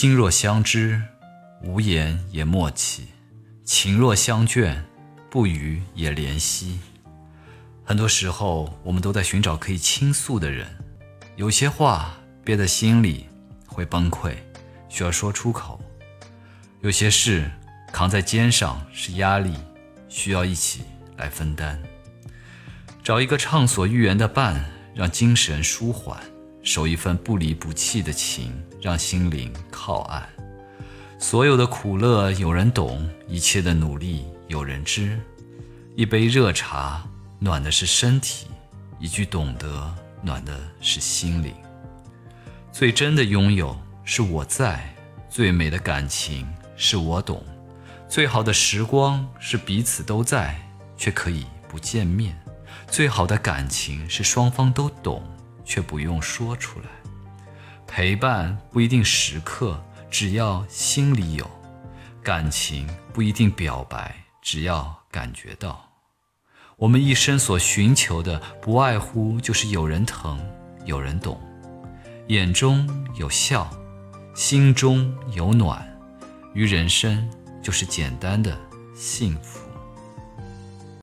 心若相知，无言也默契；情若相眷，不语也怜惜。很多时候，我们都在寻找可以倾诉的人。有些话憋在心里会崩溃，需要说出口；有些事扛在肩上是压力，需要一起来分担。找一个畅所欲言的伴，让精神舒缓；守一份不离不弃的情，让心灵靠岸。所有的苦乐有人懂，一切的努力有人知。一杯热茶。暖的是身体，一句懂得暖的是心灵。最真的拥有是我在，最美的感情是我懂，最好的时光是彼此都在，却可以不见面。最好的感情是双方都懂，却不用说出来。陪伴不一定时刻，只要心里有；感情不一定表白，只要感觉到。我们一生所寻求的，不外乎就是有人疼，有人懂，眼中有笑，心中有暖，于人生就是简单的幸福。